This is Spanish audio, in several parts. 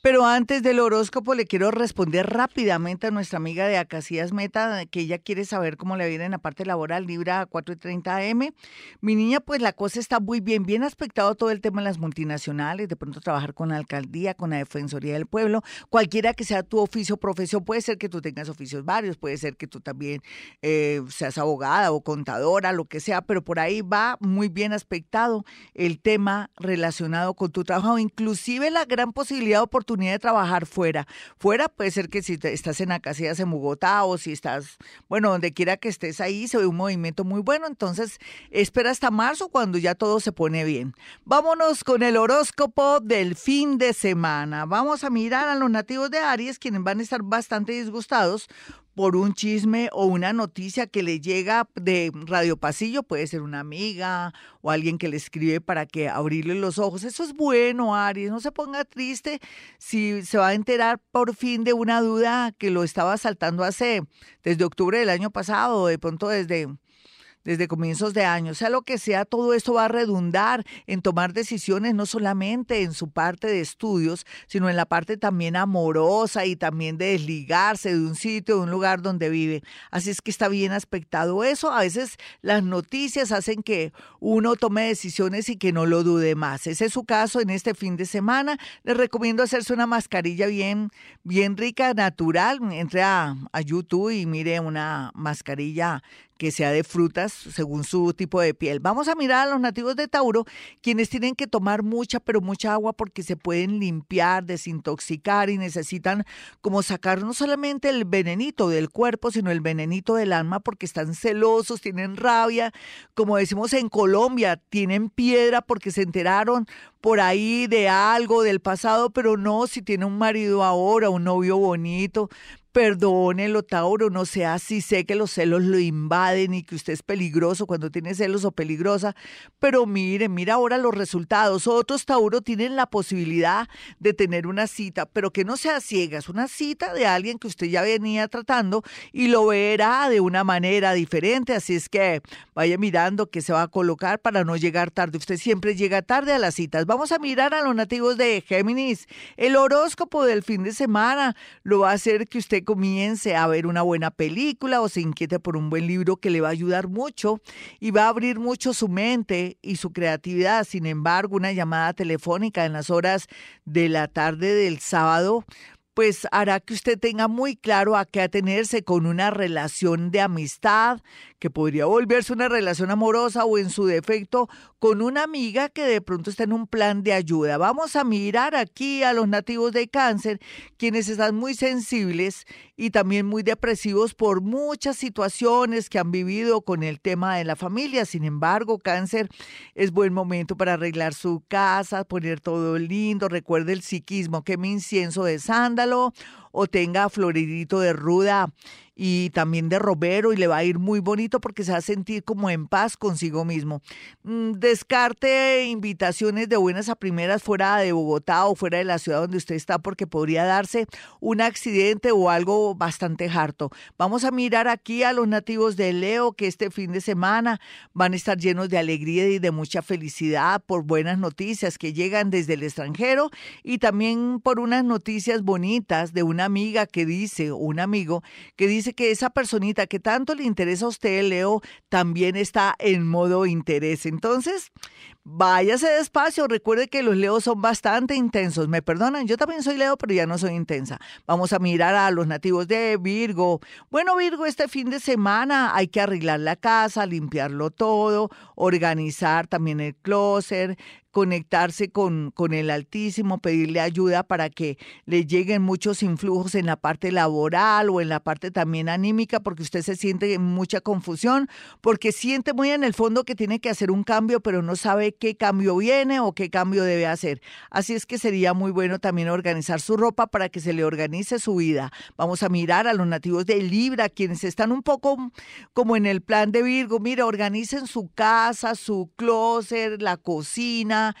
Pero antes del horóscopo le quiero responder rápidamente a nuestra amiga de Acacias Meta, que ella quiere saber cómo le viene en la parte laboral, Libra 430 AM. Mi niña, pues la cosa está muy bien, bien aspectado todo el tema de las multinacionales, de pronto trabajar con la alcaldía, con la Defensoría del Pueblo, cualquiera que sea tu oficio o profesión, puede ser que tú tengas oficios varios, puede ser que tú también eh, seas abogada o contadora, lo que sea, pero por ahí va muy bien aspectado el tema relacionado con tu trabajo, inclusive la gran posibilidad de oportunidad de trabajar fuera. Fuera puede ser que si estás en Acacias en Bogotá o si estás, bueno, donde quiera que estés ahí, se ve un movimiento muy bueno. Entonces, espera hasta marzo cuando ya todo se pone bien. Vámonos con el horóscopo del fin de semana. Vamos a mirar a los nativos de Aries, quienes van a estar bastante disgustados por un chisme o una noticia que le llega de Radio Pasillo, puede ser una amiga o alguien que le escribe para que abrirle los ojos. Eso es bueno, Aries, no se ponga triste si se va a enterar por fin de una duda que lo estaba saltando hace desde octubre del año pasado, de pronto desde desde comienzos de año. Sea lo que sea, todo esto va a redundar en tomar decisiones no solamente en su parte de estudios, sino en la parte también amorosa y también de desligarse de un sitio, de un lugar donde vive. Así es que está bien aspectado eso. A veces las noticias hacen que uno tome decisiones y que no lo dude más. Ese es su caso en este fin de semana. Les recomiendo hacerse una mascarilla bien, bien rica, natural. Entre a, a YouTube y mire una mascarilla que sea de frutas según su tipo de piel. Vamos a mirar a los nativos de Tauro, quienes tienen que tomar mucha, pero mucha agua porque se pueden limpiar, desintoxicar y necesitan como sacar no solamente el venenito del cuerpo, sino el venenito del alma porque están celosos, tienen rabia, como decimos en Colombia, tienen piedra porque se enteraron por ahí de algo del pasado, pero no si tiene un marido ahora, un novio bonito, Perdónelo, Tauro, no sea así. Sé que los celos lo invaden y que usted es peligroso cuando tiene celos o peligrosa, pero mire, mira ahora los resultados. Otros, Tauro, tienen la posibilidad de tener una cita, pero que no sea ciega, es una cita de alguien que usted ya venía tratando y lo verá de una manera diferente. Así es que vaya mirando que se va a colocar para no llegar tarde. Usted siempre llega tarde a las citas. Vamos a mirar a los nativos de Géminis. El horóscopo del fin de semana lo va a hacer que usted comience a ver una buena película o se inquiete por un buen libro que le va a ayudar mucho y va a abrir mucho su mente y su creatividad. Sin embargo, una llamada telefónica en las horas de la tarde del sábado pues hará que usted tenga muy claro a qué atenerse con una relación de amistad, que podría volverse una relación amorosa o en su defecto con una amiga que de pronto está en un plan de ayuda. Vamos a mirar aquí a los nativos de cáncer, quienes están muy sensibles y también muy depresivos por muchas situaciones que han vivido con el tema de la familia. Sin embargo, cáncer es buen momento para arreglar su casa, poner todo lindo. Recuerde el psiquismo, queme incienso de sándalo o tenga floridito de ruda y también de Robero y le va a ir muy bonito porque se va a sentir como en paz consigo mismo. Mm, descarte invitaciones de buenas a primeras fuera de Bogotá o fuera de la ciudad donde usted está porque podría darse un accidente o algo bastante harto. Vamos a mirar aquí a los nativos de Leo que este fin de semana van a estar llenos de alegría y de mucha felicidad por buenas noticias que llegan desde el extranjero y también por unas noticias bonitas de una amiga que dice, un amigo que dice que esa personita que tanto le interesa a usted, Leo, también está en modo interés. Entonces, váyase despacio. Recuerde que los Leos son bastante intensos. Me perdonan, yo también soy Leo, pero ya no soy intensa. Vamos a mirar a los nativos de Virgo. Bueno, Virgo, este fin de semana hay que arreglar la casa, limpiarlo todo, organizar también el closet, conectarse con, con el Altísimo, pedirle ayuda para que le lleguen muchos influjos en la parte laboral o en la parte también anímica, porque usted se siente en mucha confusión, porque siente muy en el fondo que tiene que hacer un cambio, pero no sabe qué cambio viene o qué cambio debe hacer. Así es que sería muy bueno también organizar su ropa para que se le organice su vida. Vamos a mirar a los nativos de Libra, quienes están un poco como en el plan de Virgo. Mira, organicen su casa, su closet, la cocina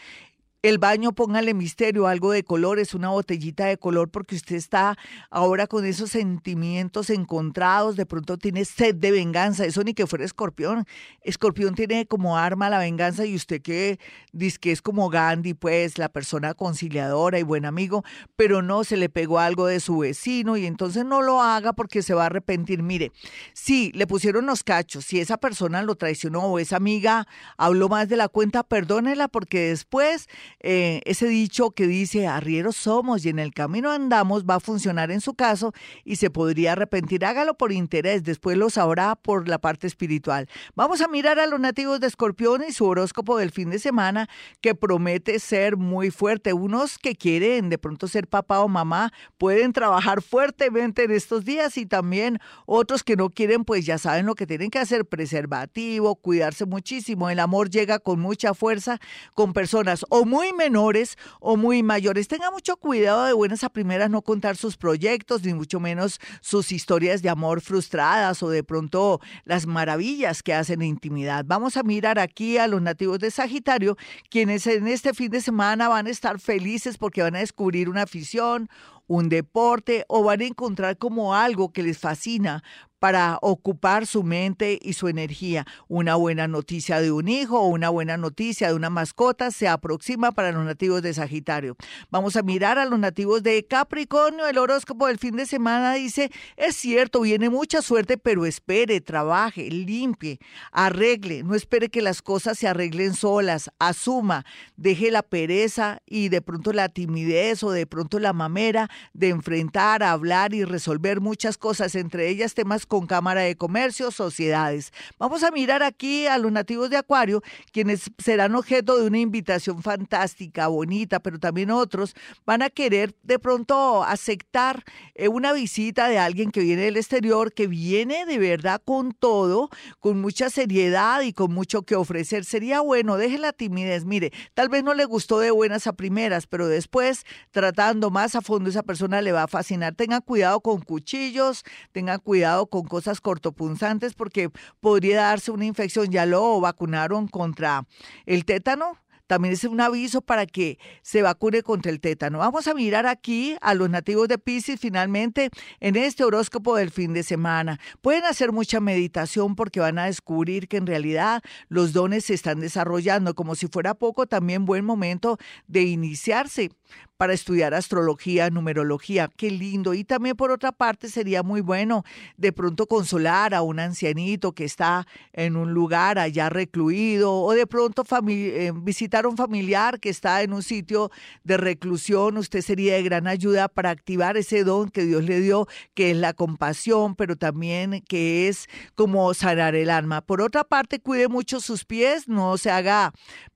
El baño, póngale misterio, algo de colores, una botellita de color, porque usted está ahora con esos sentimientos encontrados, de pronto tiene sed de venganza, eso ni que fuera escorpión. Escorpión tiene como arma la venganza y usted que dice que es como Gandhi, pues la persona conciliadora y buen amigo, pero no se le pegó algo de su vecino y entonces no lo haga porque se va a arrepentir. Mire, si le pusieron los cachos, si esa persona lo traicionó o esa amiga habló más de la cuenta, perdónela porque después eh, ese dicho que dice arrieros somos y en el camino andamos va a funcionar en su caso y se podría arrepentir. Hágalo por interés, después lo sabrá por la parte espiritual. Vamos a mirar a los nativos de Escorpión y su horóscopo del fin de semana que promete ser muy fuerte. Unos que quieren de pronto ser papá o mamá pueden trabajar fuertemente en estos días y también otros que no quieren pues ya saben lo que tienen que hacer, preservativo, cuidarse muchísimo. El amor llega con mucha fuerza con personas o muy muy menores o muy mayores. Tenga mucho cuidado de buenas a primeras no contar sus proyectos, ni mucho menos sus historias de amor frustradas o de pronto las maravillas que hacen en intimidad. Vamos a mirar aquí a los nativos de Sagitario, quienes en este fin de semana van a estar felices porque van a descubrir una afición, un deporte o van a encontrar como algo que les fascina para ocupar su mente y su energía. Una buena noticia de un hijo o una buena noticia de una mascota se aproxima para los nativos de Sagitario. Vamos a mirar a los nativos de Capricornio. El horóscopo del fin de semana dice, es cierto, viene mucha suerte, pero espere, trabaje, limpie, arregle, no espere que las cosas se arreglen solas, asuma, deje la pereza y de pronto la timidez o de pronto la mamera de enfrentar, hablar y resolver muchas cosas, entre ellas temas con Cámara de Comercio, sociedades. Vamos a mirar aquí a los nativos de Acuario, quienes serán objeto de una invitación fantástica, bonita, pero también otros van a querer de pronto aceptar eh, una visita de alguien que viene del exterior, que viene de verdad con todo, con mucha seriedad y con mucho que ofrecer. Sería bueno, deje la timidez. Mire, tal vez no le gustó de buenas a primeras, pero después, tratando más a fondo, esa persona le va a fascinar. Tenga cuidado con cuchillos, tenga cuidado con con cosas cortopunzantes porque podría darse una infección. Ya lo vacunaron contra el tétano, también es un aviso para que se vacune contra el tétano. Vamos a mirar aquí a los nativos de Pisces finalmente en este horóscopo del fin de semana. Pueden hacer mucha meditación porque van a descubrir que en realidad los dones se están desarrollando. Como si fuera poco, también buen momento de iniciarse para estudiar astrología, numerología. Qué lindo. Y también por otra parte sería muy bueno de pronto consolar a un ancianito que está en un lugar allá recluido o de pronto eh, visitar a un familiar que está en un sitio de reclusión. Usted sería de gran ayuda para activar ese don que Dios le dio, que es la compasión, pero también que es como sanar el alma. Por otra parte, cuide mucho sus pies, no se haga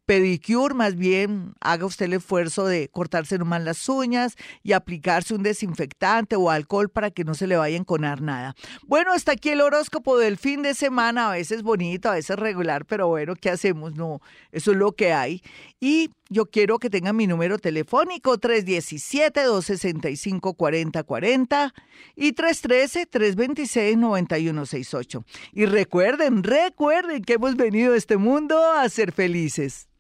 pedicure, más bien haga usted el esfuerzo de cortarse nomás las uñas y aplicarse un desinfectante o alcohol para que no se le vaya a enconar nada. Bueno, hasta aquí el horóscopo del fin de semana, a veces bonito, a veces regular, pero bueno, ¿qué hacemos? No, eso es lo que hay. Y yo quiero que tengan mi número telefónico 317-265-4040 y 313-326-9168. Y recuerden, recuerden que hemos venido a este mundo a ser felices.